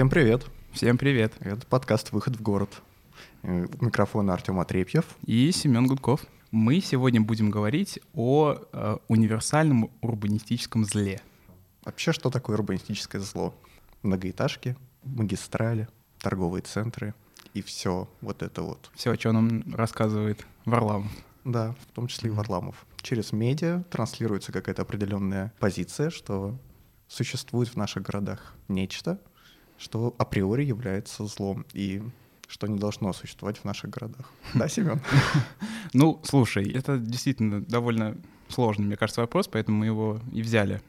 Всем привет. Всем привет. Это подкаст «Выход в город». Э, Микрофон Артем Отрепьев. И Семен Гудков. Мы сегодня будем говорить о э, универсальном урбанистическом зле. Вообще, что такое урбанистическое зло? Многоэтажки, магистрали, торговые центры и все вот это вот. Все, о чем нам рассказывает Варламов. Да, в том числе и Варламов. Через медиа транслируется какая-то определенная позиция, что существует в наших городах нечто, что априори является злом и что не должно существовать в наших городах. Да, Семен? Ну, слушай, это действительно довольно сложный, мне кажется, вопрос, поэтому мы его и взяли.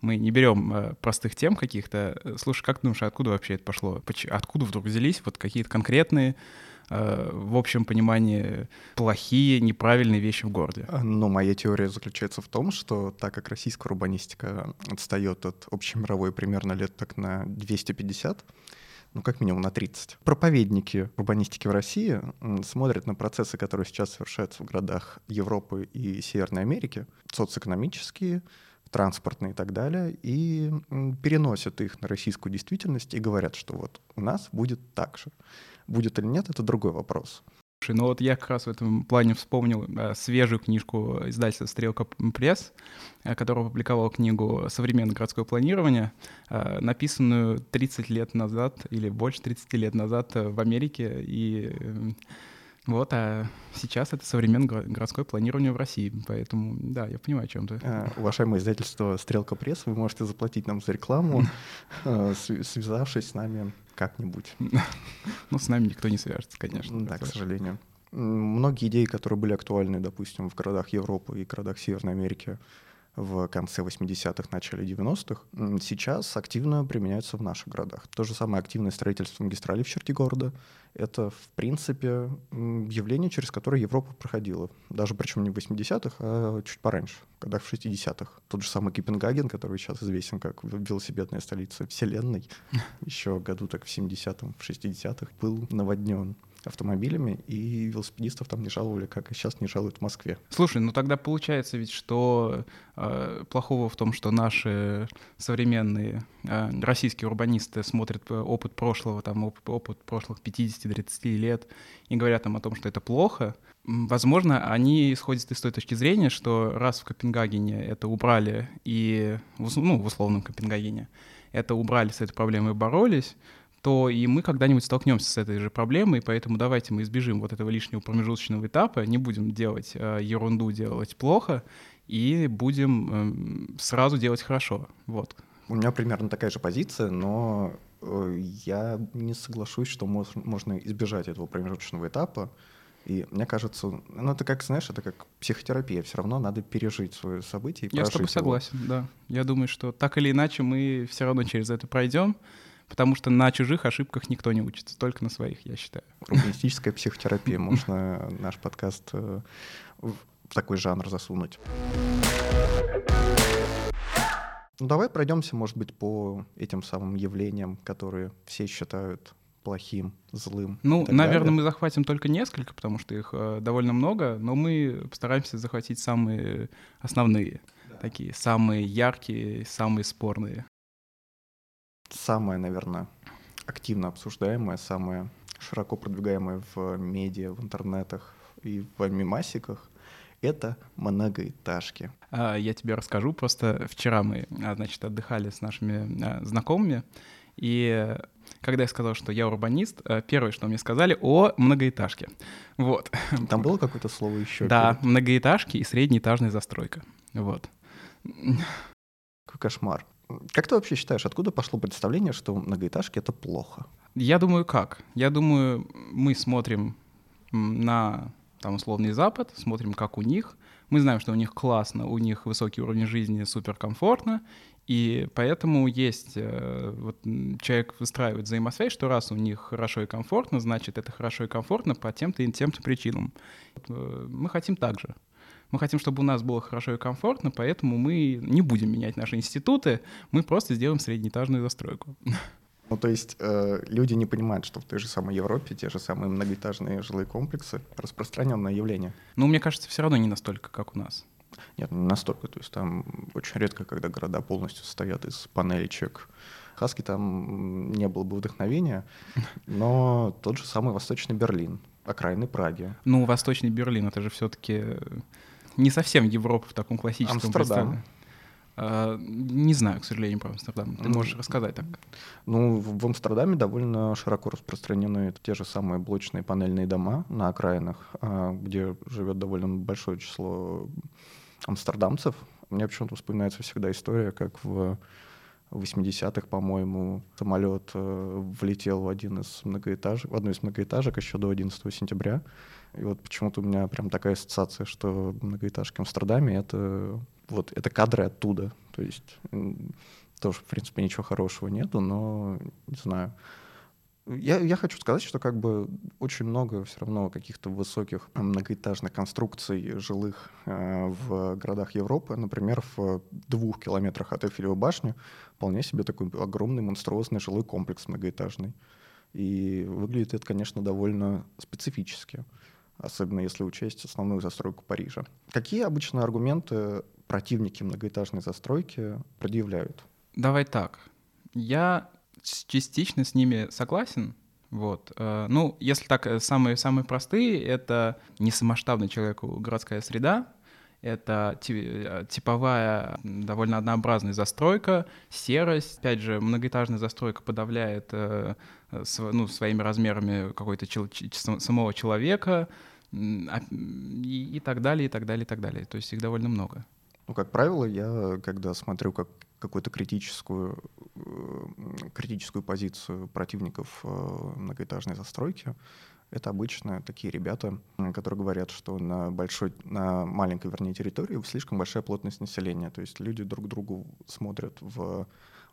Мы не берем э, простых тем каких-то. Слушай, как ты думаешь, откуда вообще это пошло? Поч- Откуда вдруг взялись вот какие-то конкретные, э, в общем понимании, плохие, неправильные вещи в городе? А, Ну, моя теория заключается в том, что так как российская урбанистика отстает от общемировой примерно лет так на 250, ну, как минимум на 30. Проповедники урбанистики в России смотрят на процессы, которые сейчас совершаются в городах Европы и Северной Америки, социоэкономические, транспортные и так далее, и переносят их на российскую действительность и говорят, что вот у нас будет так же. Будет или нет, это другой вопрос. Слушай, ну вот я как раз в этом плане вспомнил э, свежую книжку издательства «Стрелка пресс», э, которая опубликовала книгу «Современное городское планирование», э, написанную 30 лет назад или больше 30 лет назад в Америке. И вот, а сейчас это современное горо- городское планирование в России. Поэтому, да, я понимаю, о чем ты. Э, Уважаемое издательство «Стрелка пресс», вы можете заплатить нам за рекламу, св- связавшись с нами как-нибудь. Ну, с нами никто не свяжется, конечно. Да, к сожалению. Многие идеи, которые были актуальны, допустим, в городах Европы и городах Северной Америки в конце 80-х, начале 90-х, м, сейчас активно применяются в наших городах. То же самое активное строительство магистрали в черте города. Это, в принципе, явление, через которое Европа проходила. Даже причем не в 80-х, а чуть пораньше, когда в 60-х. Тот же самый Копенгаген, который сейчас известен как велосипедная столица Вселенной, еще году так в 70-м, в 60-х был наводнен автомобилями, и велосипедистов там не жаловали, как и сейчас не жалуют в Москве. Слушай, ну тогда получается ведь, что э, плохого в том, что наши современные э, российские урбанисты смотрят опыт прошлого, там опыт, опыт прошлых 50-30 лет и говорят там о том, что это плохо. Возможно, они исходят из той точки зрения, что раз в Копенгагене это убрали и, ну, в условном Копенгагене, это убрали с этой проблемой боролись, то и мы когда-нибудь столкнемся с этой же проблемой, поэтому давайте мы избежим вот этого лишнего промежуточного этапа, не будем делать э, ерунду, делать плохо, и будем эм, сразу делать хорошо. Вот. У меня примерно такая же позиция, но э, я не соглашусь, что мож- можно избежать этого промежуточного этапа. И мне кажется, ну это как, знаешь, это как психотерапия. Все равно надо пережить свое событие и Я с тобой его. согласен, да. Я думаю, что так или иначе мы все равно через это пройдем, потому что на чужих ошибках никто не учится, только на своих, я считаю. Урбанистическая психотерапия. Можно наш подкаст э, в такой жанр засунуть. Ну, давай пройдемся, может быть, по этим самым явлениям, которые все считают плохим, злым. Ну, наверное, далее. мы захватим только несколько, потому что их э, довольно много, но мы постараемся захватить самые основные, такие самые яркие, самые спорные. Самое, наверное, активно обсуждаемое, самое широко продвигаемое в медиа, в интернетах и в мемасиках — это многоэтажки. А, Я тебе расскажу. Просто вчера мы, а, значит, отдыхали с нашими а, знакомыми, и когда я сказал, что я урбанист, первое, что мне сказали, о многоэтажке. Вот. Там было какое-то слово еще? Да, многоэтажки и среднеэтажная застройка. Вот. Какой кошмар. Как ты вообще считаешь, откуда пошло представление, что многоэтажки — это плохо? Я думаю, как? Я думаю, мы смотрим на там условный Запад, смотрим, как у них. Мы знаем, что у них классно, у них высокий уровень жизни, суперкомфортно, и поэтому есть, э, вот человек выстраивает взаимосвязь, что раз у них хорошо и комфортно, значит, это хорошо и комфортно по тем-то и тем-то причинам. Э, Мы хотим так же. Мы хотим, чтобы у нас было хорошо и комфортно, поэтому мы не будем менять наши институты, мы просто сделаем среднеэтажную застройку. Ну, то есть э, люди не понимают, что в той же самой Европе те же самые многоэтажные жилые комплексы — распространенное явление. Но мне кажется, все равно не настолько, как у нас. Нет, не настолько. То есть там очень редко, когда города полностью состоят из панелечек, Хаски там не было бы вдохновения, но тот же самый Восточный Берлин, окраины Праги. Ну, Восточный Берлин, это же все-таки не совсем Европа в таком классическом Амстердам. А, не знаю, к сожалению, про Амстердам. Ты можешь рассказать так? Ну, в Амстердаме довольно широко распространены те же самые блочные панельные дома на окраинах, а, где живет довольно большое число амстердамцев. Мне почему-то вспоминается всегда история, как в 80-х, по-моему, самолет э, влетел в один из многоэтажек, в одну из многоэтажек еще до 11 сентября. И вот почему-то у меня прям такая ассоциация, что многоэтажки в Амстердаме — это вот это кадры оттуда. То есть тоже, в принципе, ничего хорошего нету, но не знаю. Я, я хочу сказать, что как бы очень много все равно каких-то высоких многоэтажных конструкций жилых э, в городах Европы. Например, в двух километрах от Эйфелевой башни вполне себе такой огромный монструозный жилой комплекс многоэтажный. И выглядит это, конечно, довольно специфически, особенно если учесть основную застройку Парижа. Какие обычно аргументы противники многоэтажной застройки предъявляют? Давай так. Я частично с ними согласен. Вот. Э, ну, если так, э, самые, самые простые — это несамасштабная человеку городская среда, это э, типовая, довольно однообразная застройка, серость. Опять же, многоэтажная застройка подавляет ну, своими размерами какой-то самого человека и, и так далее, и так далее, и так далее. То есть их довольно много. Ну, как правило, я, когда смотрю как какую-то критическую, э, критическую позицию противников э, многоэтажной застройки, это обычно такие ребята, которые говорят, что на большой, на маленькой, вернее, территории слишком большая плотность населения. То есть люди друг другу смотрят в,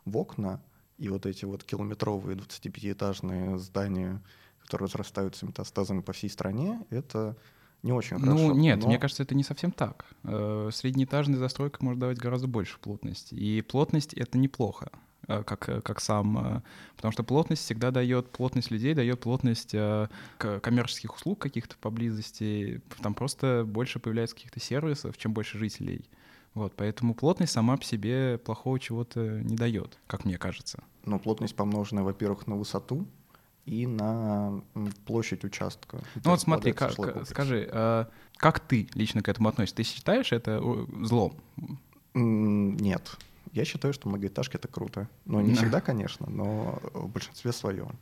в окна, и вот эти вот километровые 25-этажные здания, которые разрастаются метастазами по всей стране, это не очень ну, хорошо. Ну, нет, но... мне кажется, это не совсем так. Э, среднеэтажная застройка может давать гораздо больше плотности. И плотность — это неплохо как, э, как сам, потому что плотность всегда дает, плотность людей дает плотность коммерческих услуг каких-то поблизости, там просто больше появляется каких-то сервисов, чем больше жителей. Вот, поэтому плотность сама по себе плохого чего-то не дает, как мне кажется. Ну, плотность помноженная, во-первых, на высоту, и на площадь участка. Ну вот смотри, как, скажи, а, как ты лично к этому относишься? Ты считаешь это злом? Нет. Я считаю, что многоэтажки — это круто. Но не всегда, конечно, но в большинстве своем.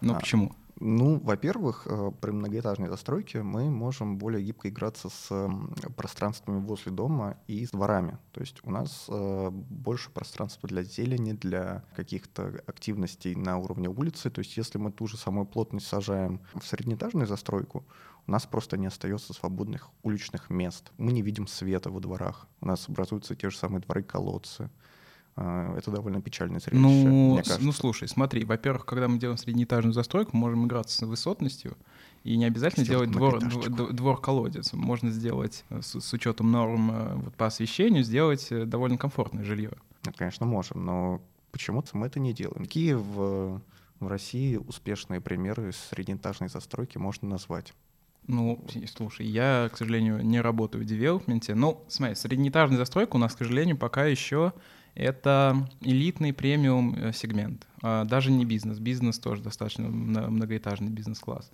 Ну а, почему? Ну, во-первых, э, при многоэтажной застройке мы можем более гибко играться с пространствами возле дома и с дворами. То есть у нас э, больше пространства для зелени, для каких-то активностей на уровне улицы. То есть если мы ту же самую плотность сажаем в среднеэтажную застройку, у нас просто не остается свободных уличных мест. Мы не видим света во дворах. У нас образуются те же самые дворы-колодцы. А, это довольно печальное зрелище, ну. Ну, слушай, смотри, во-первых, когда мы делаем среднеэтажную застройку, можем играться с высотностью, и не обязательно сделать двор, двор, колодец. Можно сделать э, с, с учетом норм э, вот, по освещению, сделать э, довольно комфортное жилье. Нет, конечно, можем, но почему-то мы это не делаем. Какие в, в России успешные примеры среднеэтажной застройки можно назвать? Ну, слушай, я, к сожалению, не работаю в девелопменте. Ну, смотри, среднеэтажная застройка у нас, к сожалению, пока еще это элитный премиум э, сегмент. А, даже не бизнес. Бизнес тоже достаточно многоэтажный бизнес-класс.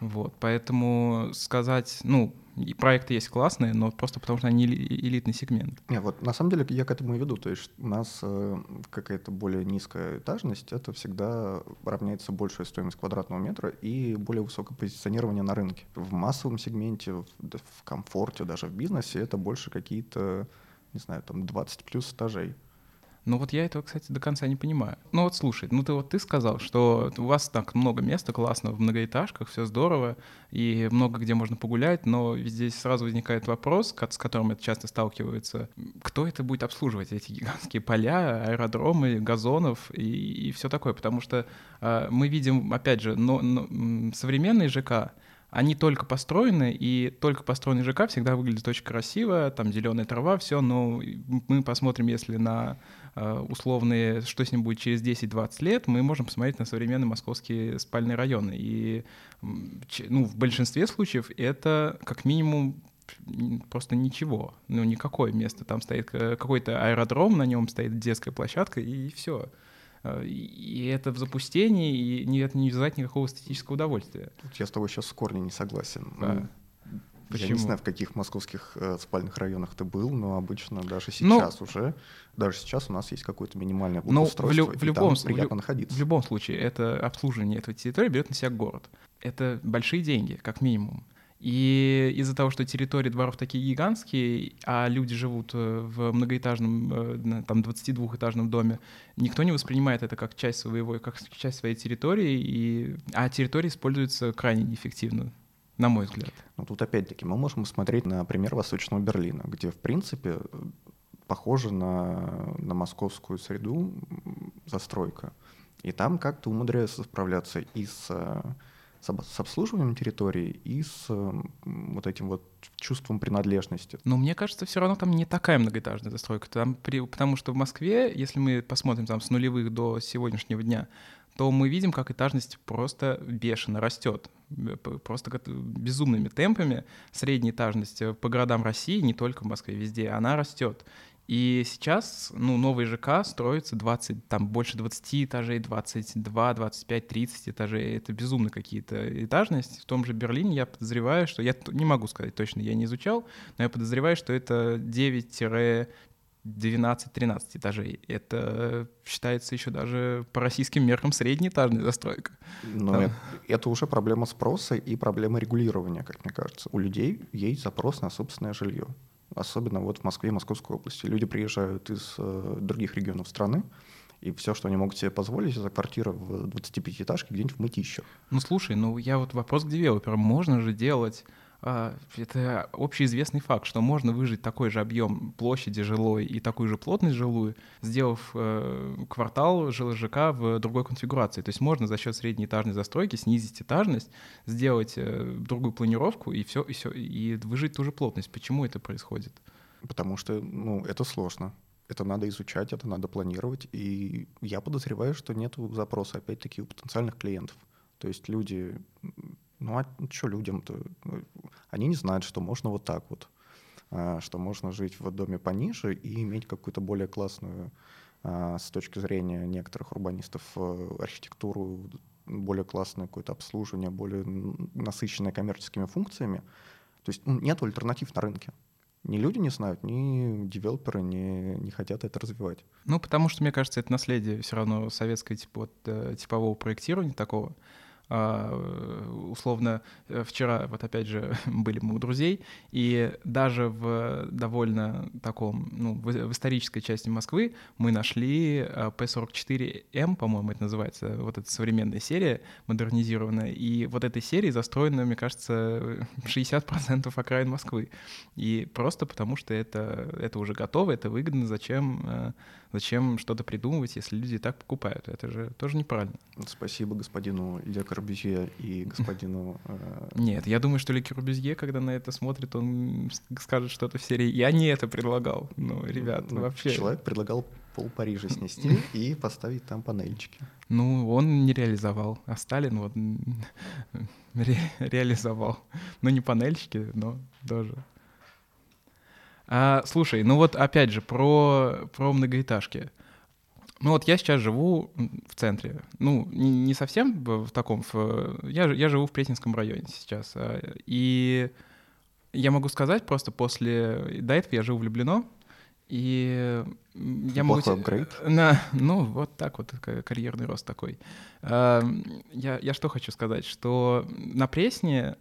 Вот, поэтому сказать, ну, проекты есть классные, но просто потому что они элитный сегмент. Нет, вот на самом деле я к этому и веду. То есть у нас э, какая-то более низкая этажность, это всегда равняется большая стоимость квадратного метра и более высокое позиционирование на рынке. В массовом сегменте, в комфорте, даже в бизнесе это больше какие-то, не знаю, там 20 плюс этажей. Ну вот я этого, кстати, до конца не понимаю. Ну вот слушай, ну ты вот ты сказал, что у вас так много места классно в многоэтажках, все здорово, и много где можно погулять, но здесь сразу возникает вопрос, с которым это часто сталкиваются. Кто это будет обслуживать, эти гигантские поля, аэродромы, газонов и, и все такое? Потому что э, мы видим, опять же, но, но, современные ЖК, они только построены, и только построенный ЖК всегда выглядит очень красиво, там зеленая трава, все, но мы посмотрим, если на условные, что с ним будет через 10-20 лет, мы можем посмотреть на современные московские спальные районы. И ну, в большинстве случаев это как минимум просто ничего, ну никакое место. Там стоит какой-то аэродром, на нем стоит детская площадка, и все. Э, и это в запустении, и это не вызывает никакого эстетического удовольствия. Я с тобой сейчас в корне не согласен. Да. Почему? Я не знаю, в каких московских э, спальных районах ты был, но обычно даже ну, сейчас ну, уже, даже сейчас у нас есть какое-то минимальное ну, благоустройство, в, в, любом, там приятно в, находиться. В любом случае, это обслуживание этой территории берет на себя город. Это большие деньги, как минимум. И из-за того, что территории дворов такие гигантские, а люди живут э, в многоэтажном, э, там, 22-этажном доме, никто не воспринимает это как часть своего, как часть своей территории, и... а территории используются крайне неэффективно, на мой взгляд. Ну, тут опять-таки мы можем смотреть на пример Восточного Берлина, где, в принципе, похоже на, на московскую среду застройка. И там как-то умудряются справляться и с с обслуживанием территории и с вот этим вот чувством принадлежности. Но мне кажется, все равно там не такая многоэтажная застройка. Там, при, потому что в Москве, если мы посмотрим там с нулевых до сегодняшнего дня, то мы видим, как этажность просто бешено растет. Просто безумными темпами средняя этажность по городам России, не только в Москве, везде, она растет. И сейчас, ну, новый ЖК строится 20, там больше 20 этажей, 22, 25, 30 этажей. Это безумно какие-то этажности. В том же Берлине я подозреваю, что... Я не могу сказать точно, я не изучал, но я подозреваю, что это 9 12-13 этажей. Это считается еще даже по российским меркам среднеэтажная застройка. Но да. это, это уже проблема спроса и проблема регулирования, как мне кажется. У людей есть запрос на собственное жилье особенно вот в Москве и Московской области. Люди приезжают из э, других регионов страны, и все, что они могут себе позволить, это квартира в 25-этажке где-нибудь в Мытищах. Ну слушай, ну я вот вопрос к девелоперам. Можно же делать это общеизвестный факт, что можно выжить такой же объем площади жилой и такую же плотность жилую, сделав э, квартал ЖК в другой конфигурации. То есть можно за счет среднеэтажной застройки снизить этажность, сделать э, другую планировку и все, и все, и выжить ту же плотность. Почему это происходит? Потому что, ну, это сложно. Это надо изучать, это надо планировать. И я подозреваю, что нет запроса, опять-таки, у потенциальных клиентов. То есть люди ну а что людям-то? Они не знают, что можно вот так вот, а, что можно жить в доме пониже и иметь какую-то более классную а, с точки зрения некоторых урбанистов э, архитектуру, более классное какое-то обслуживание, более насыщенное коммерческими функциями. То есть ну, нет альтернатив на рынке. Ни люди не знают, ни девелоперы не, не хотят это развивать. Ну, потому что, мне кажется, это наследие все равно советского типа, вот, э, типового проектирования такого. А, условно, э, вчера, вот опять же, были мы у друзей, и даже в довольно таком, ну, в исторической части Москвы мы нашли P44M, по-моему, это называется, вот эта современная серия, модернизированная, и вот этой серии застроена, мне кажется, 60% окраин Москвы. И просто потому, что это, это уже готово, это выгодно, зачем э, Зачем что-то придумывать, если люди так покупают? Это же тоже неправильно. Спасибо господину Ле Корбюзье и господину... Э... Нет, я думаю, что Ле Корбюзье, когда на это смотрит, он скажет что-то в серии «Я не это предлагал». Ну, ребят, ну, вообще... Человек предлагал пол Парижа снести и поставить там панельчики. Ну, он не реализовал, а Сталин вот ре реализовал. Ну, не панельчики, но тоже. А, слушай, ну вот опять же про, про многоэтажки. Ну вот я сейчас живу в центре. Ну, не, не совсем в таком... В, я, я живу в Претинском районе сейчас. А, и я могу сказать просто после... До этого я жил в Люблино, и я могу... апгрейд. На, ну, вот так вот, карьерный рост такой. Я, я что хочу сказать, что на Пресне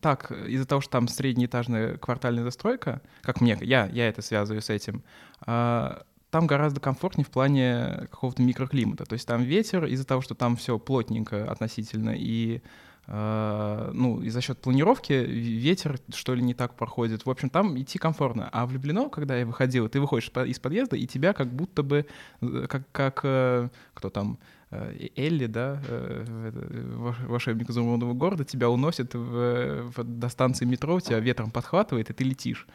так, из-за того, что там среднеэтажная квартальная застройка, как мне, я, я это связываю с этим, а, там гораздо комфортнее в плане какого-то микроклимата. То есть там ветер, из-за того, что там все плотненько относительно, и Uh, ну, и за счет планировки ветер, что ли, не так проходит. В общем, там идти комфортно. А влюблено, когда я выходил, ты выходишь из подъезда, и тебя как будто бы, э, как, как э, кто там, Элли, да, э, волшебник изумрудного города, тебя уносит в, в, до станции метро, тебя ветром подхватывает, и ты летишь.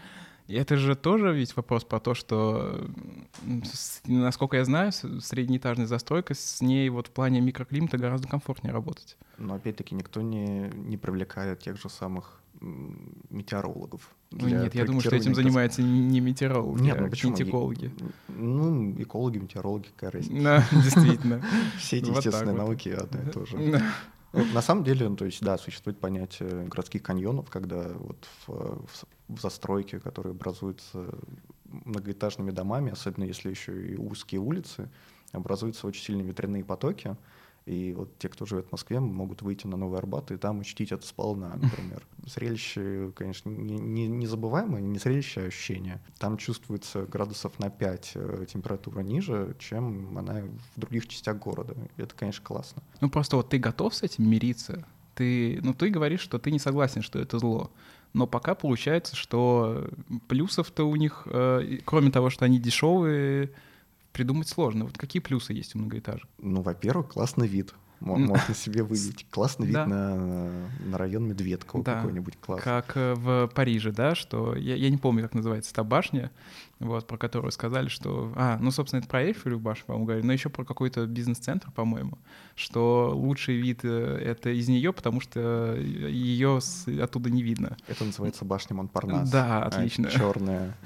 И это же тоже ведь вопрос про то, что, насколько я знаю, среднеэтажная застройка, с ней вот в плане микроклимата гораздо комфортнее работать. Но опять-таки никто не, не привлекает тех же самых метеорологов Ну, нет, я думаю, что этим занимаются не метеорологи, нет, ну, а почему? кинетикологи. Ну, экологи, метеорологи, какая разница. Да, действительно. Все эти естественные науки одно и то же. Ну, на самом деле, ну, то есть, да, существует понятие городских каньонов, когда вот в, в, в застройке, которые образуются многоэтажными домами, особенно если еще и узкие улицы, образуются очень сильные ветряные потоки, и вот те, кто живет в Москве, могут выйти на Новый Арбат и там учтить это сполна, например. Зрелище, конечно, не, не, забываемое, не зрелище, а ощущение. Там чувствуется градусов на 5 э, температура ниже, чем она в других частях города. И это, конечно, классно. Ну просто вот ты готов с этим мириться? Ты, ну ты говоришь, что ты не согласен, что это зло. Но пока получается, что плюсов-то у них, э, кроме того, что они дешевые, придумать сложно. Вот какие плюсы есть у многоэтажек? Ну, во-первых, классный вид. Можно себе выявить. Классный вид на, на район Медведкова да. какой-нибудь класс. Как э, в Париже, да, что я, я не помню, как называется та башня, вот, про которую сказали, что... А, ну, собственно, это про Эйфелеву башню, по-моему, говорили, но еще про какой-то бизнес-центр, по-моему, что лучший вид э, — это из нее, потому что ее с... оттуда не видно. Это называется башня Монпарнас. Да, отлично. А, черное,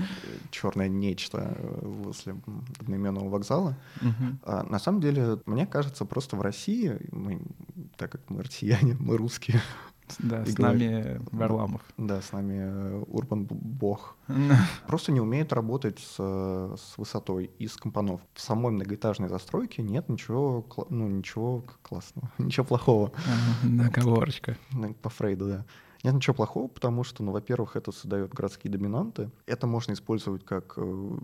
черное нечто возле одноименного вокзала. Угу. А, на самом деле, мне кажется, просто в России, мы, так как мы россияне, мы русские, да, с нами Варламов. Да, с нами э, Урбан Бог. Просто не умеет работать с, с высотой и с компонов. В самой многоэтажной застройке нет ничего, ну, ничего классного, ничего плохого. Договорочка. По Фрейду, да. Нет ничего плохого, потому что, ну, во-первых, это создает городские доминанты. Это можно использовать как э,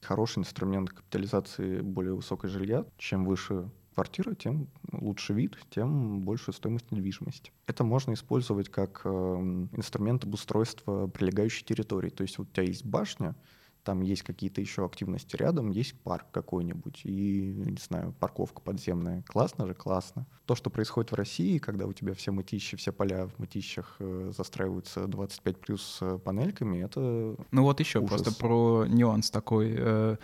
хороший инструмент капитализации более высокой жилья. Чем выше квартира, тем лучше вид, тем больше стоимость недвижимости. Это можно использовать как э, инструмент обустройства прилегающей территории. То есть вот у тебя есть башня, там есть какие-то еще активности рядом, есть парк какой-нибудь и, не знаю, парковка подземная. Классно же? Классно. То, что происходит в России, когда у тебя все мытищи, все поля в мытищах э, застраиваются 25 плюс э, панельками, это Ну вот еще ужас. просто про нюанс такой, э,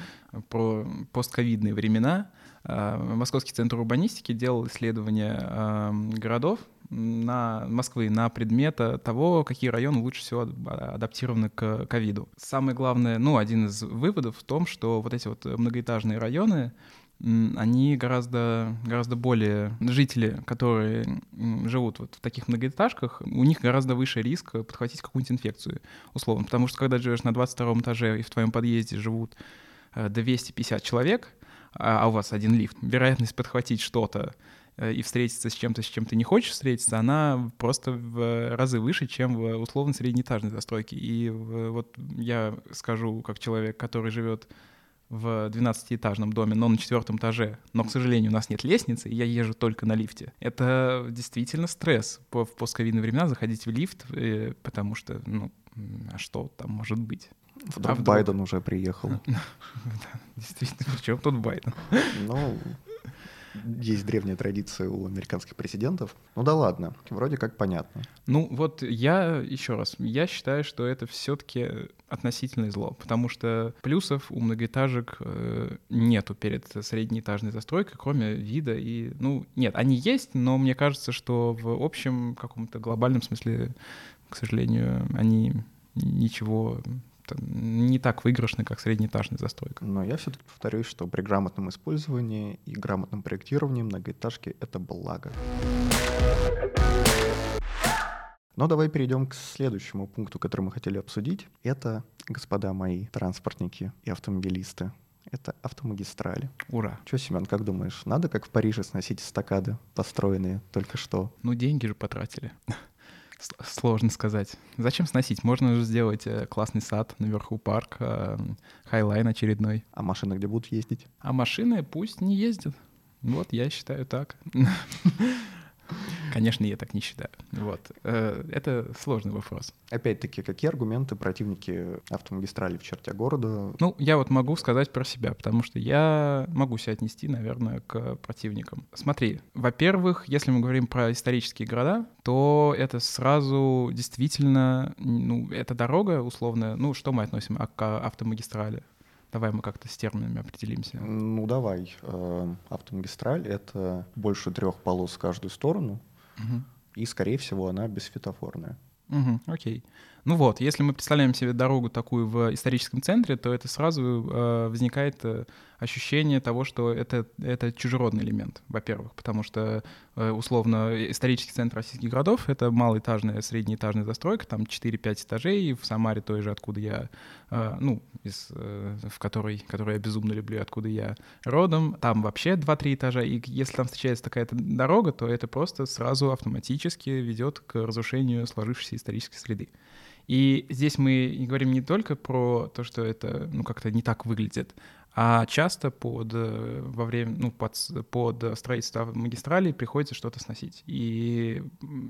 про постковидные времена. Э, Московский центр урбанистики делал исследование э, городов, на Москвы на предмет того, какие районы лучше всего адаптированы к ковиду. Самое главное, ну, один из выводов в том, что вот эти вот многоэтажные районы, они гораздо, гораздо более... Жители, которые живут вот в таких многоэтажках, у них гораздо выше риск подхватить какую-нибудь инфекцию, условно. Потому что когда живешь на 22 этаже и в твоем подъезде живут 250 э, человек, а, а у вас один лифт, вероятность подхватить что-то Э, и встретиться с чем-то, с чем ты не хочешь встретиться, она просто в разы выше, чем в условно среднеэтажной застройке. И вот я скажу, как человек, который живет в 12-этажном доме, но на четвертом этаже, но, к сожалению, у нас нет лестницы, и я езжу только на лифте. Это действительно стресс в постковидные времена заходить в лифт, э, потому что, ну, а что там может быть? Вдруг, а вдруг... Байден уже приехал. Действительно, причем тут Байден? Ну, есть древняя традиция у американских президентов. Ну да ладно, вроде как понятно. Ну вот я, еще раз, я считаю, что это все-таки относительное зло, потому что плюсов у многоэтажек э, нету перед среднеэтажной застройкой, кроме вида и, ну, нет, они есть, но мне кажется, что в общем каком-то глобальном смысле, к сожалению, они ничего не так выигрышны, как среднеэтажная застройка. Но я все-таки повторюсь, что при грамотном использовании и грамотном проектировании многоэтажки — это благо. Но давай перейдем к следующему пункту, который мы хотели обсудить. Это, господа мои транспортники и автомобилисты, это автомагистрали. Ура. Че, Семен, как думаешь, надо, как в Париже, сносить эстакады, построенные только что? Ну, деньги же потратили. Сложно сказать. Зачем сносить? Можно же сделать э, классный сад, наверху парк, э, High Line очередной. А машины где будут ездить? А машины пусть не ездят. Вот, я считаю так. Конечно, я так не считаю. Вот. Э, это сложный вопрос. Опять-таки, какие аргументы противники автомагистрали в черте города? Ну, я вот могу сказать про себя, потому что я могу себя отнести, наверное, к противникам. Смотри, во-первых, если мы говорим про исторические города, то это сразу действительно, ну, эта дорога условно, ну, что мы относим к автомагистрали? Давай мы как-то с терминами определимся. Ну, давай. Э, автомагистраль — это больше трех полос в каждую сторону, угу. и, скорее всего, она бесфитофорная. Угу, окей. Ну вот, если мы представляем себе дорогу такую в историческом центре, то это сразу э, возникает э, ощущение того, что это, это чужеродный элемент, во-первых, потому что, э, условно, исторический центр российских городов — это малоэтажная, среднеэтажная застройка, там 4-5 этажей, в Самаре той же, откуда я, э, ну, из, в которой, которую я безумно люблю, откуда я родом, там вообще 2-3 этажа, и если там встречается такая-то дорога, то это просто сразу автоматически ведет к разрушению сложившейся исторической среды. И здесь мы говорим не только про то, что это ну, как-то не так выглядит, а часто под, э, во время, ну, под, под строительство магистралей приходится что-то сносить. И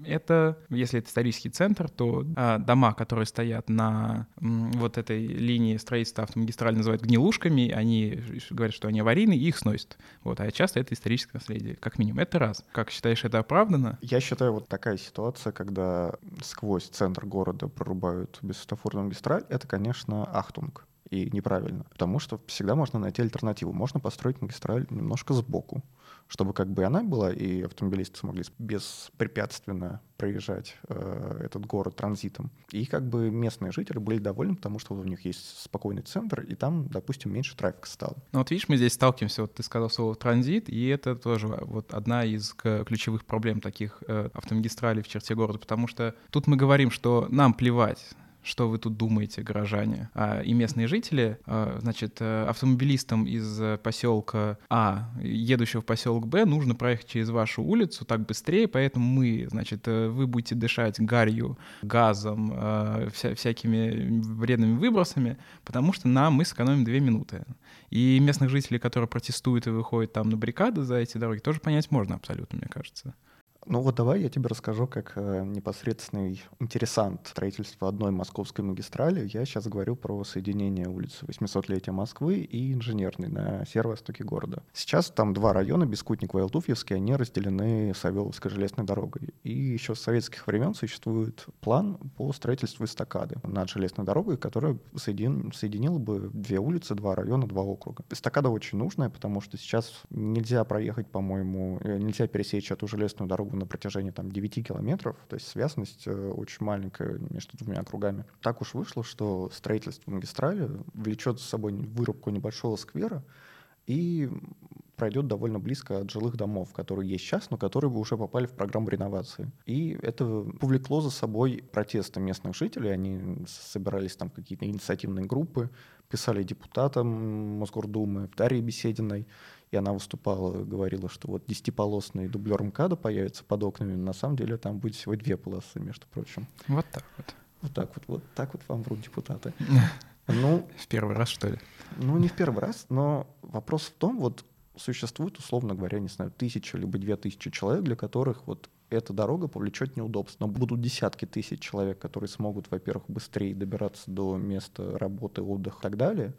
это, если это исторический центр, то а, дома, которые стоят на вот этой линии строительства автомагистрали, называют гнилушками, они говорят, что они аварийные, и их сносят. Вот, а часто это историческое наследие, как минимум. Это раз. Как считаешь, это оправдано? Я считаю, вот такая ситуация, когда сквозь центр города прорубают бессветофорную магистраль, это, конечно, ахтунг и неправильно. Потому что всегда можно найти альтернативу. Можно построить магистраль немножко сбоку, чтобы как бы она была, и автомобилисты смогли беспрепятственно проезжать э, этот город транзитом. И как бы местные жители были довольны, потому что вот у них есть спокойный центр, и там, допустим, меньше трафика стало. Ну вот видишь, мы здесь сталкиваемся, вот ты сказал слово транзит, и это тоже вот одна из ключевых проблем таких э, автомагистралей в черте города, потому что тут мы говорим, что нам плевать что вы тут думаете, горожане. А, и местные жители, а, значит, э, автомобилистам из поселка А, едущего в поселок Б, нужно проехать через вашу улицу так быстрее, поэтому мы, значит, э, вы будете дышать гарью, газом, вся, всякими вредными выбросами, потому что нам мы сэкономим две минуты. И местных жителей, которые протестуют и выходят там на баррикады за эти дороги, тоже понять можно абсолютно, мне кажется. Ну вот давай я тебе расскажу, как э, непосредственный интересант строительства одной московской магистрали. Я сейчас говорю про соединение улицы 800-летия Москвы и Инженерной на северо-востоке города. Сейчас там два района, Бескутникова и Алтуфьевский, они разделены Савеловской железной дорогой. И еще с советских времен существует план по строительству эстакады над железной дорогой, которая соедин... соединила бы две улицы, два района, два округа. Эстакада очень нужная, потому что сейчас нельзя проехать, по-моему, э, нельзя пересечь эту железную дорогу на протяжении там 9 километров, то есть связность э, очень маленькая между двумя округами. Так уж вышло, что строительство магистрали влечет за собой вырубку небольшого сквера и пройдет довольно близко от жилых домов, которые есть сейчас, но которые бы уже попали в программу реновации. И это повлекло за собой протесты местных жителей. Они собирались там какие-то инициативные группы, писали депутатам Мосгордумы, Дарье Бесединой, и она выступала, говорила, что вот десятиполосный дублер МКАДа появится под окнами, на самом деле там будет всего две полосы, между прочим. Вот так вот. Вот так вот, вот так вот вам врут депутаты. Ну, в первый раз, что ли? Ну, не в первый раз, но вопрос в том, вот существует, условно говоря, не знаю, тысяча либо две тысячи человек, для которых вот эта дорога повлечет неудобств. Но будут десятки тысяч человек, которые смогут, во-первых, быстрее добираться до места работы, отдыха и так далее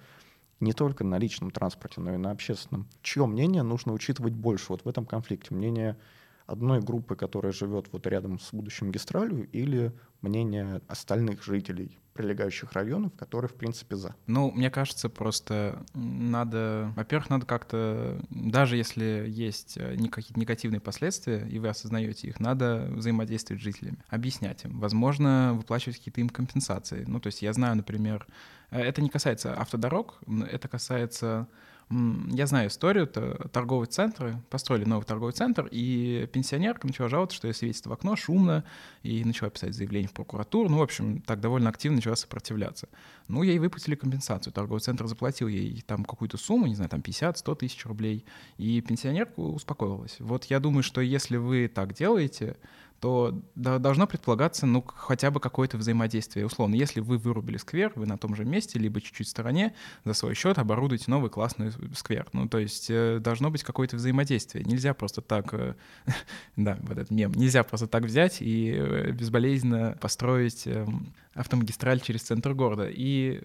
не только на личном транспорте, но и на общественном. Чье мнение нужно учитывать больше вот в этом конфликте? Мнение одной группы, которая живет вот рядом с будущим магистралью, или мнение остальных жителей прилегающих районов, которые, в принципе, за. Ну, мне кажется, просто надо, во-первых, надо как-то, даже если есть э, какие-то негативные последствия, и вы осознаете их, надо взаимодействовать с жителями, объяснять им, возможно, выплачивать какие-то им компенсации. Ну, то есть я знаю, например, э, это не касается автодорог, это касается я знаю историю, это торговые центры, построили новый торговый центр, и пенсионерка начала жаловаться, что ей светит в окно, шумно, и начала писать заявление в прокуратуру, ну, в общем, так довольно активно начала сопротивляться. Ну, ей выплатили компенсацию, торговый центр заплатил ей там какую-то сумму, не знаю, там 50-100 тысяч рублей, и пенсионерка успокоилась. Вот я думаю, что если вы так делаете, то должно предполагаться, ну, хотя бы какое-то взаимодействие. Условно, если вы вырубили сквер, вы на том же месте, либо чуть-чуть в стороне, за свой счет оборудуете новый классный сквер. Ну, то есть э, должно быть какое-то взаимодействие. Нельзя просто так, э, да, вот этот мем, нельзя просто так взять и э, безболезненно построить эм, автомагистраль через центр города. И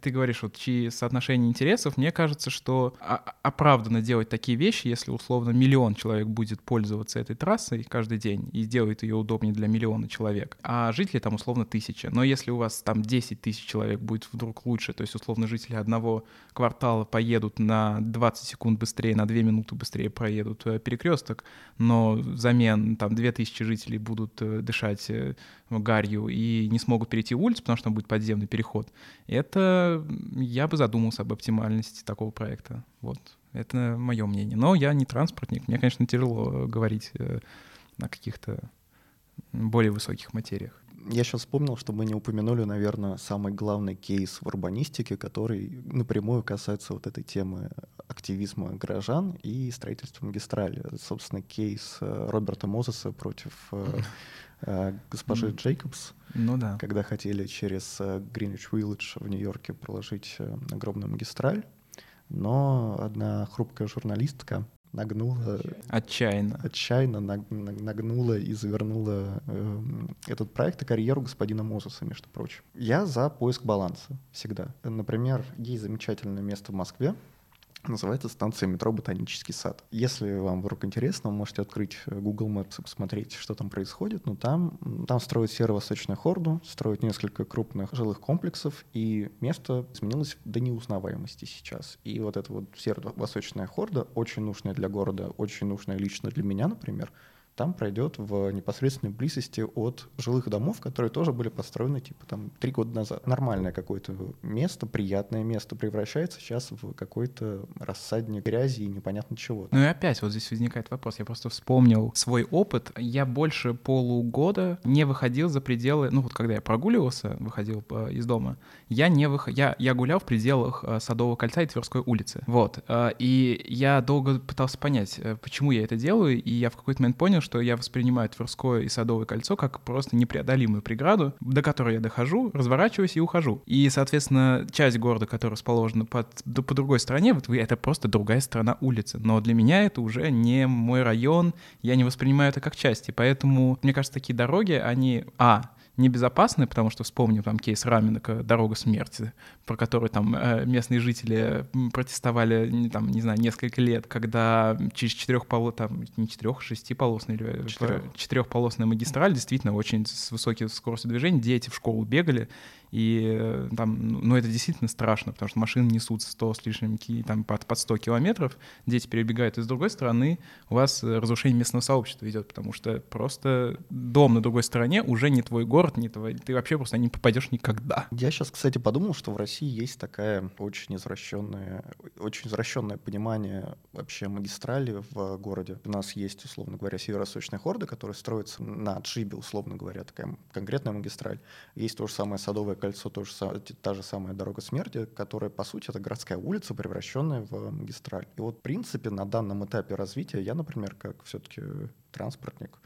ты говоришь, вот чьи соотношения интересов, мне кажется, что оправданно делать такие вещи, если условно миллион человек будет пользоваться этой трассой каждый день и делать сделает ее удобнее для миллиона человек. А жителей там условно тысяча. Но если у вас там 10 тысяч человек будет вдруг лучше, то есть условно жители одного квартала поедут на 20 секунд быстрее, на 2 минуты быстрее проедут э, перекресток, но взамен там 2000 жителей будут э, дышать э, гарью и не смогут перейти улицу, потому что там будет подземный переход, это я бы задумался об оптимальности такого проекта. Вот. Это мое мнение. Но я не транспортник. Мне, конечно, тяжело говорить на каких-то более высоких материях. Я сейчас вспомнил, что мы не упомянули, наверное, самый главный кейс в урбанистике, который напрямую касается вот этой темы активизма горожан и строительства магистрали. Собственно, кейс э, Роберта Мозеса против э, э, госпожи Джейкобс, ну, да. когда хотели через Гринвич Виллидж в Нью-Йорке проложить огромную магистраль, но одна хрупкая журналистка нагнула... Отчаянно. Отчаянно нагнула и завернула э, этот проект и карьеру господина Мозеса, между прочим. Я за поиск баланса всегда. Например, есть замечательное место в Москве, Называется станция метро «Ботанический сад». Если вам вдруг интересно, вы можете открыть э, Google Maps и посмотреть, что там происходит. Но там, там строят северо-восточную хорду, строят несколько крупных жилых комплексов, и место изменилось до неузнаваемости сейчас. И вот эта вот северо-восточная хорда, очень нужная для города, очень нужная лично для меня, например, там пройдет в непосредственной близости от жилых домов, которые тоже были построены типа там три года назад. Нормальное какое-то место, приятное место превращается сейчас в какой-то рассадник грязи и непонятно чего. Ну и опять вот здесь возникает вопрос. Я просто вспомнил свой опыт. Я больше полугода не выходил за пределы, ну вот когда я прогуливался, выходил э, из дома, я не вых... я, я гулял в пределах э, Садового кольца и Тверской улицы. Вот. Э, и я долго пытался понять, почему я это делаю, и я в какой-то момент понял, что я воспринимаю Тверское и Садовое кольцо как просто непреодолимую преграду, до которой я дохожу, разворачиваюсь и ухожу. И, соответственно, часть города, которая расположена под, по другой стороне, вот это просто другая сторона улицы. Но для меня это уже не мой район, я не воспринимаю это как часть. И поэтому, мне кажется, такие дороги, они, а, небезопасны, потому что вспомним там кейс Раменека «Дорога смерти», про который там э, местные жители протестовали, там, не знаю, несколько лет, когда через четырехполос, там, не четырех, шестиполосная или Четырех. четырехполосная магистраль, действительно очень с высокой скоростью движения, дети в школу бегали, и э, там, ну, это действительно страшно, потому что машины несут 100 с лишним, там, под, под 100 километров, дети перебегают, и с другой стороны у вас разрушение местного сообщества идет, потому что просто дом на другой стороне уже не твой город, не твой, ты вообще просто не попадешь никогда. Я сейчас, кстати, подумал, что в России есть такая очень извращенная, очень извращенное понимание вообще магистрали в городе. У нас есть, условно говоря, северо-восточная хорда, которая строится на отшибе, условно говоря, такая конкретная магистраль. Есть то же самое садовое кольцо тоже та же самая дорога смерти, которая, по сути, это городская улица, превращенная в магистраль. И вот, в принципе, на данном этапе развития я, например, как все-таки транспортник,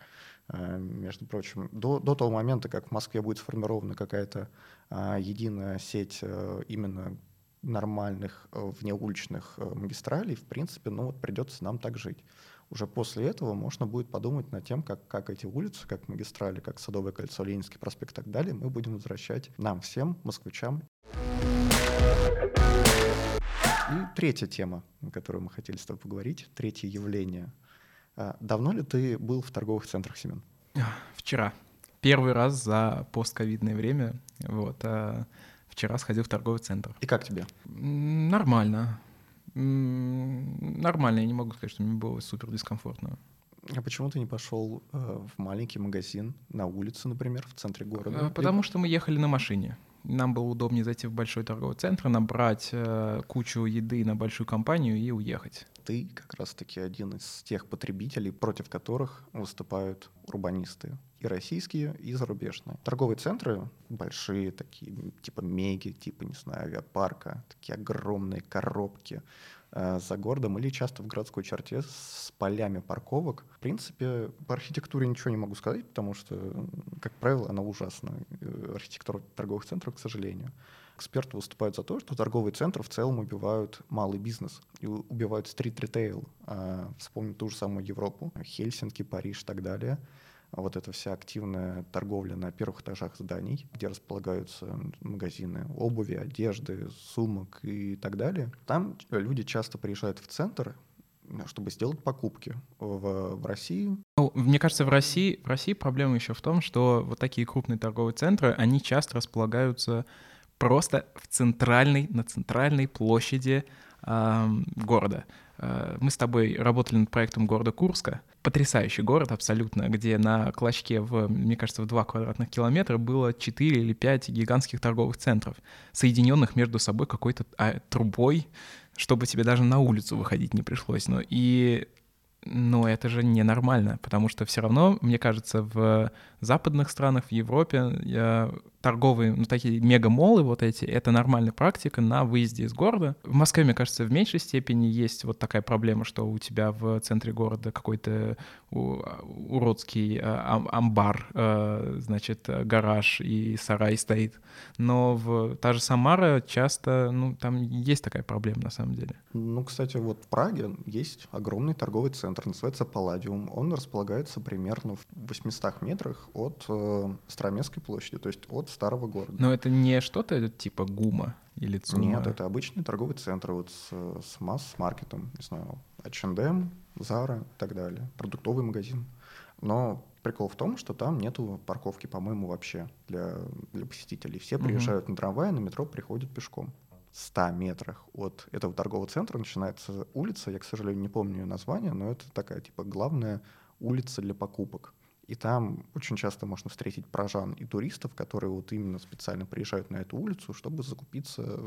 э, между прочим, до, до того момента, как в Москве будет сформирована какая-то а, единая сеть а, именно нормальных внеуличных магистралей, в принципе, ну вот придется нам так жить уже после этого можно будет подумать над тем, как, как эти улицы, как магистрали, как Садовое кольцо, Ленинский проспект и так далее, мы будем возвращать нам всем, москвичам. И третья тема, о которой мы хотели с тобой поговорить, третье явление. А, давно ли ты был в торговых центрах, Семен? Вчера. Первый раз за постковидное время. Вот. А вчера сходил в торговый центр. И как тебе? Нормально. Нормально, я не могу сказать, что мне было супер дискомфортно. А почему ты не пошел э, в маленький магазин на улице, например, в центре города? Э, потому Либо... что мы ехали на машине. Нам было удобнее зайти в большой торговый центр, набрать э, кучу еды на большую компанию и уехать. Ты как раз-таки один из тех потребителей, против которых выступают урбанисты и российские, и зарубежные. Торговые центры большие, такие типа меги, типа, не знаю, авиапарка, такие огромные коробки э, за городом или часто в городской черте с полями парковок. В принципе, по архитектуре ничего не могу сказать, потому что, как правило, она ужасна. Э, архитектура торговых центров, к сожалению. Эксперты выступают за то, что торговые центры в целом убивают малый бизнес и убивают стрит-ритейл. А, вспомним ту же самую Европу, Хельсинки, Париж и так далее — вот эта вся активная торговля на первых этажах зданий, где располагаются магазины обуви, одежды, сумок и так далее. Там люди часто приезжают в центр чтобы сделать покупки в, в России. Ну, мне кажется, в России, в России проблема еще в том, что вот такие крупные торговые центры, они часто располагаются просто в центральной, на центральной площади э, города. Э, мы с тобой работали над проектом города Курска. Потрясающий город абсолютно, где на клочке, в, мне кажется, в 2 квадратных километра было 4 или 5 гигантских торговых центров, соединенных между собой какой-то а, трубой, чтобы тебе даже на улицу выходить не пришлось. Ну и но это же ненормально, потому что все равно, мне кажется, в западных странах, в Европе я торговые, ну, такие мегамолы вот эти, это нормальная практика на выезде из города. В Москве, мне кажется, в меньшей степени есть вот такая проблема, что у тебя в центре города какой-то уродский а, амбар, а, значит, гараж и сарай стоит. Но в та же Самара часто, ну, там есть такая проблема на самом деле. Ну, кстати, вот в Праге есть огромный торговый центр, называется Палладиум. Он располагается примерно в 800 метрах от э, Староместской площади, то есть от старого города. Но это не что-то типа ГУМа или ЦУМа? Нет, это обычный торговый центр вот с, с масс-маркетом, не знаю, H&M, Zara и так далее, продуктовый магазин. Но прикол в том, что там нету парковки, по-моему, вообще для, для посетителей. Все приезжают угу. на трамвае, на метро приходят пешком. В 100 метрах от этого торгового центра начинается улица, я, к сожалению, не помню ее название, но это такая, типа, главная улица для покупок. И там очень часто можно встретить прожан и туристов, которые вот именно специально приезжают на эту улицу, чтобы закупиться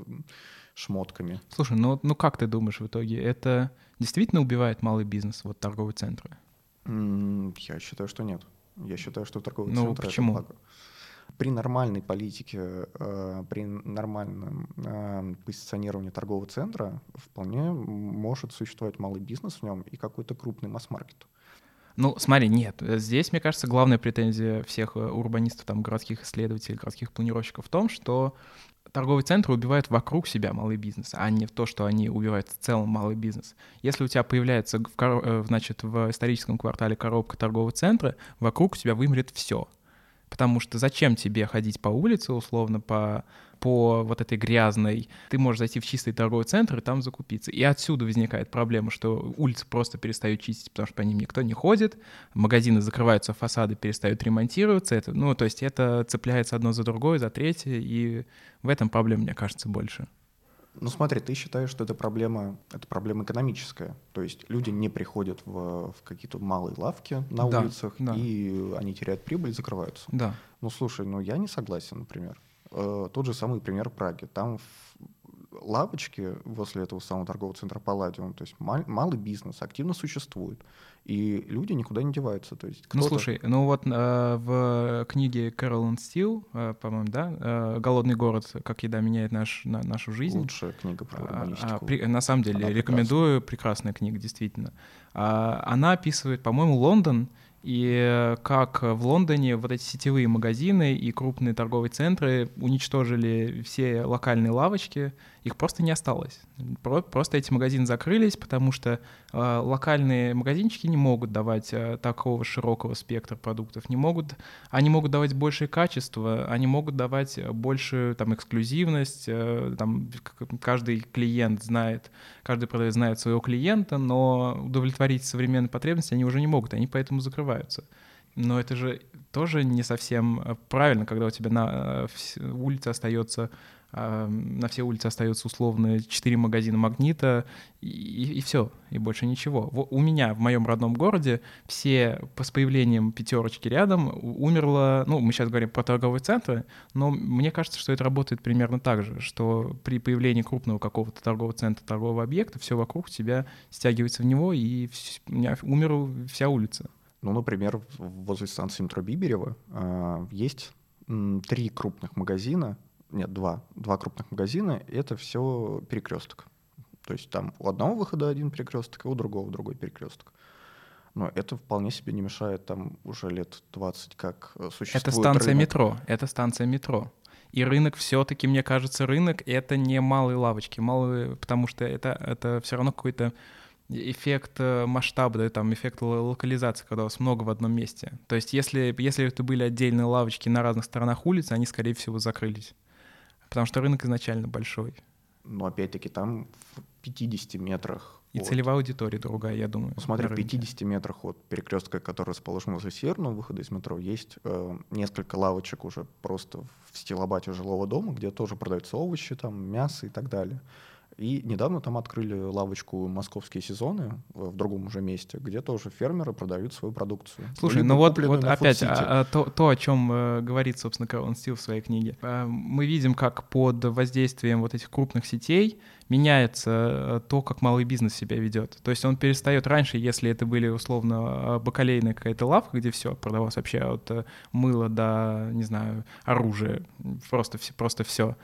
шмотками. Слушай, ну, ну как ты думаешь в итоге, это действительно убивает малый бизнес, вот торговые центры? Я считаю, что нет. Я считаю, что торговые ну, центры почему? это благо. При нормальной политике, э, при нормальном э, позиционировании торгового центра вполне может существовать малый бизнес в нем и какой-то крупный масс-маркет. Ну, смотри, нет. Здесь, мне кажется, главная претензия всех э, урбанистов, там, городских исследователей, городских планировщиков в том, что торговые центры убивают вокруг себя малый бизнес, а не в то, что они убивают в целом малый бизнес. Если у тебя появляется, в, э, значит, в историческом квартале коробка торгового центра, вокруг тебя вымрет все. Потому что зачем тебе ходить по улице, условно, по по вот этой грязной, ты можешь зайти в чистый торговый центр и там закупиться. И отсюда возникает проблема, что улицы просто перестают чистить, потому что по ним никто не ходит, магазины закрываются, фасады перестают ремонтироваться. Это, ну, то есть это цепляется одно за другое, за третье, и в этом проблема, мне кажется, больше. Ну смотри, ты считаешь, что это проблема, это проблема экономическая. То есть люди не приходят в, в какие-то малые лавки на да, улицах, да. и они теряют прибыль, закрываются. Да. Ну слушай, ну я не согласен, например. Э, тот же самый пример Праги. Там лавочки возле этого самого торгового центра Палладиум, то есть мал, малый бизнес активно существует, и люди никуда не деваются. То есть ну слушай, ну вот э, в книге Кэролин Стил, э, по-моему, да, э, «Голодный город. Как еда меняет наш, на, нашу жизнь». Лучшая книга про урбанистику. А, а, при, на самом деле, Она рекомендую, прекрасная книга, действительно. А, она описывает, по-моему, Лондон, и как в Лондоне вот эти сетевые магазины и крупные торговые центры уничтожили все локальные лавочки, их просто не осталось. Просто эти магазины закрылись, потому что э, локальные магазинчики не могут давать э, такого широкого спектра продуктов, не могут, они могут давать большее качество, они могут давать большую там эксклюзивность, э, там каждый клиент знает, каждый продавец знает своего клиента, но удовлетворить современные потребности они уже не могут, они поэтому закрываются. Но это же тоже не совсем правильно, когда у тебя на улице остается на все улицы остается условно 4 магазина «Магнита», и, и, все, и больше ничего. У меня в моем родном городе все с появлением пятерочки рядом умерло, ну, мы сейчас говорим про торговые центры, но мне кажется, что это работает примерно так же, что при появлении крупного какого-то торгового центра, торгового объекта, все вокруг тебя стягивается в него, и у вся улица. Ну, например, возле станции метро Биберева э, есть три крупных магазина, нет, два, два крупных магазина, и это все перекресток. То есть там у одного выхода один перекресток, а у другого другой перекресток. Но это вполне себе не мешает там уже лет 20 как э, существует Это станция рынок. метро, это станция метро. И рынок все-таки, мне кажется, рынок — это не малые лавочки, малые, потому что это, это все равно какой-то эффект э, масштаба, да, там эффект локализации, когда у вас много в одном месте. То есть если, если это были отдельные лавочки на разных сторонах улицы, они, скорее всего, закрылись потому что рынок изначально большой. Но опять-таки там 50 метрах. И от... целевая аудитория другая, я думаю. Ну, смотри, в 50 метрах от перекрестка, который расположен возле северного выхода из метро, есть э, несколько лавочек уже просто в стилобате жилого дома, где тоже продаются овощи, там, мясо и так далее. И недавно там открыли лавочку «Московские сезоны» в другом уже месте, где тоже фермеры продают свою продукцию. Слушай, ну вот, вот опять а, а, то, то, о чем э, говорит, собственно, Кэллен Стил в своей книге. Э, мы видим, как под воздействием вот этих крупных сетей меняется э, то, как малый бизнес себя ведет. То есть он перестает раньше, если это были условно бакалейная какая-то лавка, где все продавалось вообще от э, мыла до, не знаю, оружия, просто, просто все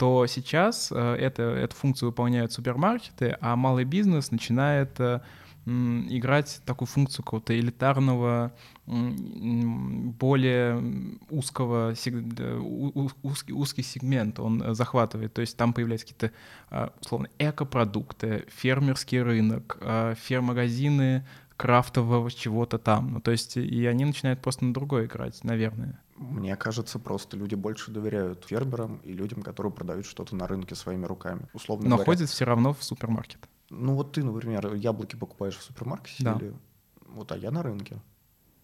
то сейчас э, это, эту функцию выполняют супермаркеты, а малый бизнес начинает э, играть такую функцию какого-то элитарного, более узкого, узкий, узкий сегмент он захватывает. То есть там появляются какие-то, условно, экопродукты, фермерский рынок, фермагазины крафтового чего-то там. Ну, то есть и они начинают просто на другое играть, наверное. Мне кажется, просто люди больше доверяют фермерам и людям, которые продают что-то на рынке своими руками. Условно Но говоря. ходят все равно в супермаркет. Ну вот ты, например, яблоки покупаешь в супермаркете да. или... Вот, а я на рынке.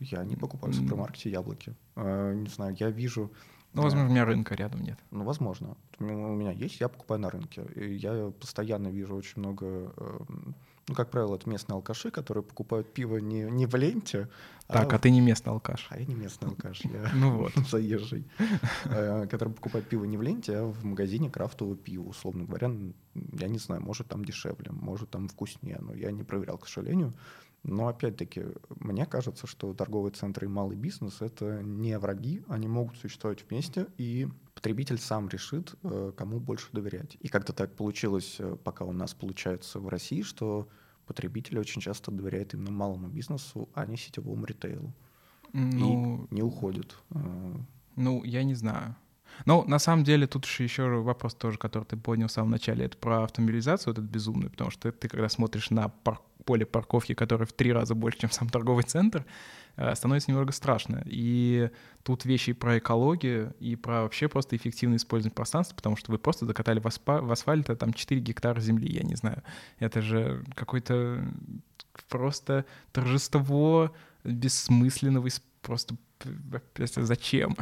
Я не покупаю в супермаркете яблоки. А, не знаю, я вижу... Ну, возможно, у меня рынка рядом нет. Ну, возможно. У меня есть, я покупаю на рынке. И я постоянно вижу очень много эм, ну, как правило, это местные алкаши, которые покупают пиво не, не в ленте. Так, а, а ты не местный алкаш. А я не местный алкаш, я ну вот. заезжий. Э, который покупает пиво не в ленте, а в магазине крафтового пива, условно говоря. Я не знаю, может там дешевле, может там вкуснее, но я не проверял, к сожалению. Но опять-таки, мне кажется, что торговые центры и малый бизнес — это не враги, они могут существовать вместе, и потребитель сам решит, э, кому больше доверять. И как-то так получилось, э, пока у нас получается в России, что потребитель очень часто доверяет именно малому бизнесу, а не сетевому ритейлу. Ну, и не уходит. Э. Ну, я не знаю. Ну, на самом деле, тут еще, еще вопрос тоже, который ты поднял в самом начале, это про автомобилизацию, этот безумный, потому что ты, когда смотришь на пар поле парковки, которое в три раза больше, чем сам торговый центр, э, становится немного страшно. И тут вещи про экологию, и про вообще просто эффективное использование пространства, потому что вы просто закатали в, аспа- в асфальт а там 4 гектара земли, я не знаю. Это же какое-то просто торжество бессмысленного, просто зачем?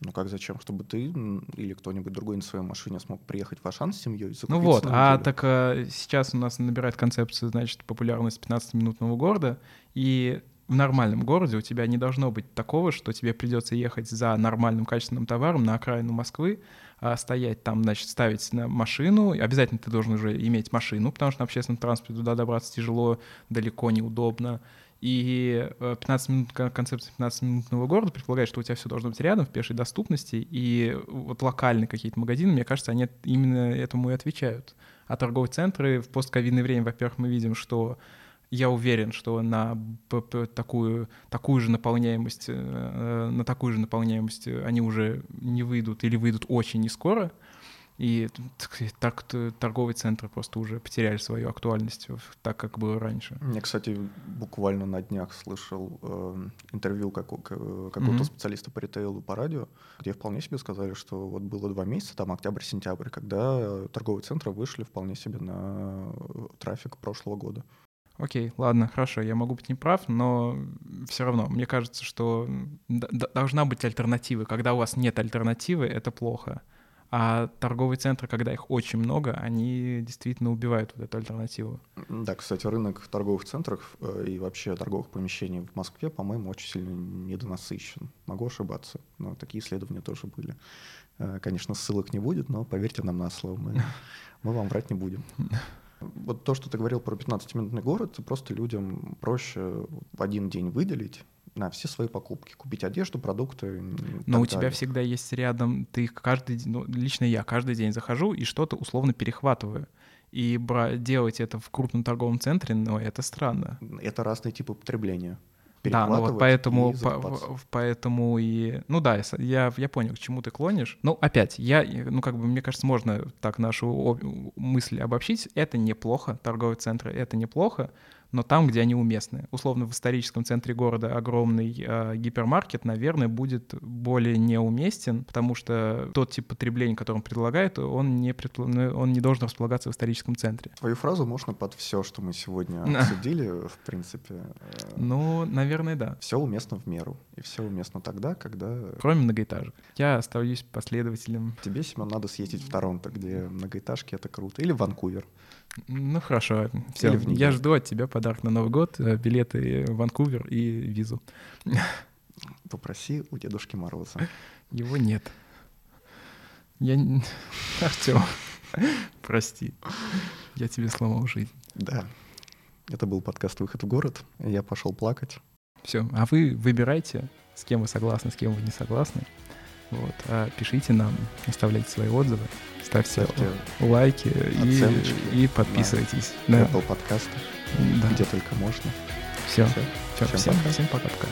Ну как зачем? Чтобы ты или кто-нибудь другой на своей машине смог приехать в Ашан с семьей и Ну вот, а так а, сейчас у нас набирает концепция, значит, популярность 15-минутного города, и в нормальном городе у тебя не должно быть такого, что тебе придется ехать за нормальным качественным товаром на окраину Москвы, а стоять там, значит, ставить на машину. Обязательно ты должен уже иметь машину, потому что на общественном транспорте туда добраться тяжело, далеко неудобно. И 15 э, минут, концепция 15-минутного города предполагает, что у тебя все должно быть рядом, в пешей доступности, и вот локальные какие-то магазины, мне кажется, они именно этому и отвечают. А торговые центры в постковидное время, во-первых, мы видим, что я уверен, что на такую, такую же наполняемость, э, на такую же наполняемость они уже не выйдут или выйдут очень не скоро. И так торговые центры просто уже потеряли свою актуальность, так как было раньше. Я, кстати, буквально на днях слышал э, интервью как, какого-то mm-hmm. специалиста по ритейлу по радио, где вполне себе сказали, что вот было два месяца, там октябрь-сентябрь, когда торговые центры вышли вполне себе на трафик прошлого года. Окей, ладно, хорошо, я могу быть неправ, но все равно, мне кажется, что должна быть альтернатива. Когда у вас нет альтернативы, это плохо. А торговые центры, когда их очень много, они действительно убивают вот эту альтернативу. Да, кстати, рынок торговых центров э, и вообще торговых помещений в Москве, по-моему, очень сильно недонасыщен. Могу ошибаться, но такие исследования тоже были. Э, конечно, ссылок не будет, но поверьте нам на слово, мы, мы вам врать не будем. Вот то, что ты говорил про 15-минутный город, просто людям проще в один день выделить на все свои покупки, купить одежду, продукты. Но у тебя далее. всегда есть рядом, ты каждый день, ну, лично я каждый день захожу и что-то условно перехватываю. И делать это в крупном торговом центре, ну, это странно. Это разные типы потребления. Да, ну вот поэтому, по, поэтому и, ну да, я, я понял, к чему ты клонишь. Ну опять, я, ну как бы мне кажется, можно так нашу мысль обобщить. Это неплохо, торговые центры, это неплохо, но там, где они уместны. Условно, в историческом центре города огромный э, гипермаркет, наверное, будет более неуместен, потому что тот тип потребления, который он предлагает, он не, предпл... он не должен располагаться в историческом центре. Твою фразу можно под все, что мы сегодня обсудили, в принципе. Э, ну, наверное, да. Все уместно в меру. И все уместно тогда, когда... Кроме многоэтажек. Я остаюсь последователем. Тебе, Семен, надо съездить в Торонто, где многоэтажки — это круто. Или в Ванкувер. Ну хорошо, все. Я жду от тебя подарок на Новый год, э, билеты в Ванкувер и визу. Попроси у Дедушки Мороза. Его нет. Я... Артем, прости. Я тебе сломал жизнь. Да. Это был подкаст «Выход в город». Я пошел плакать. Все. А вы выбирайте, с кем вы согласны, с кем вы не согласны. Вот. А пишите нам, оставляйте свои отзывы, ставьте, ставьте лайки и, и подписывайтесь. Да. Apple подкасты, да. где только можно. Все. Все. Всем, всем пока-пока.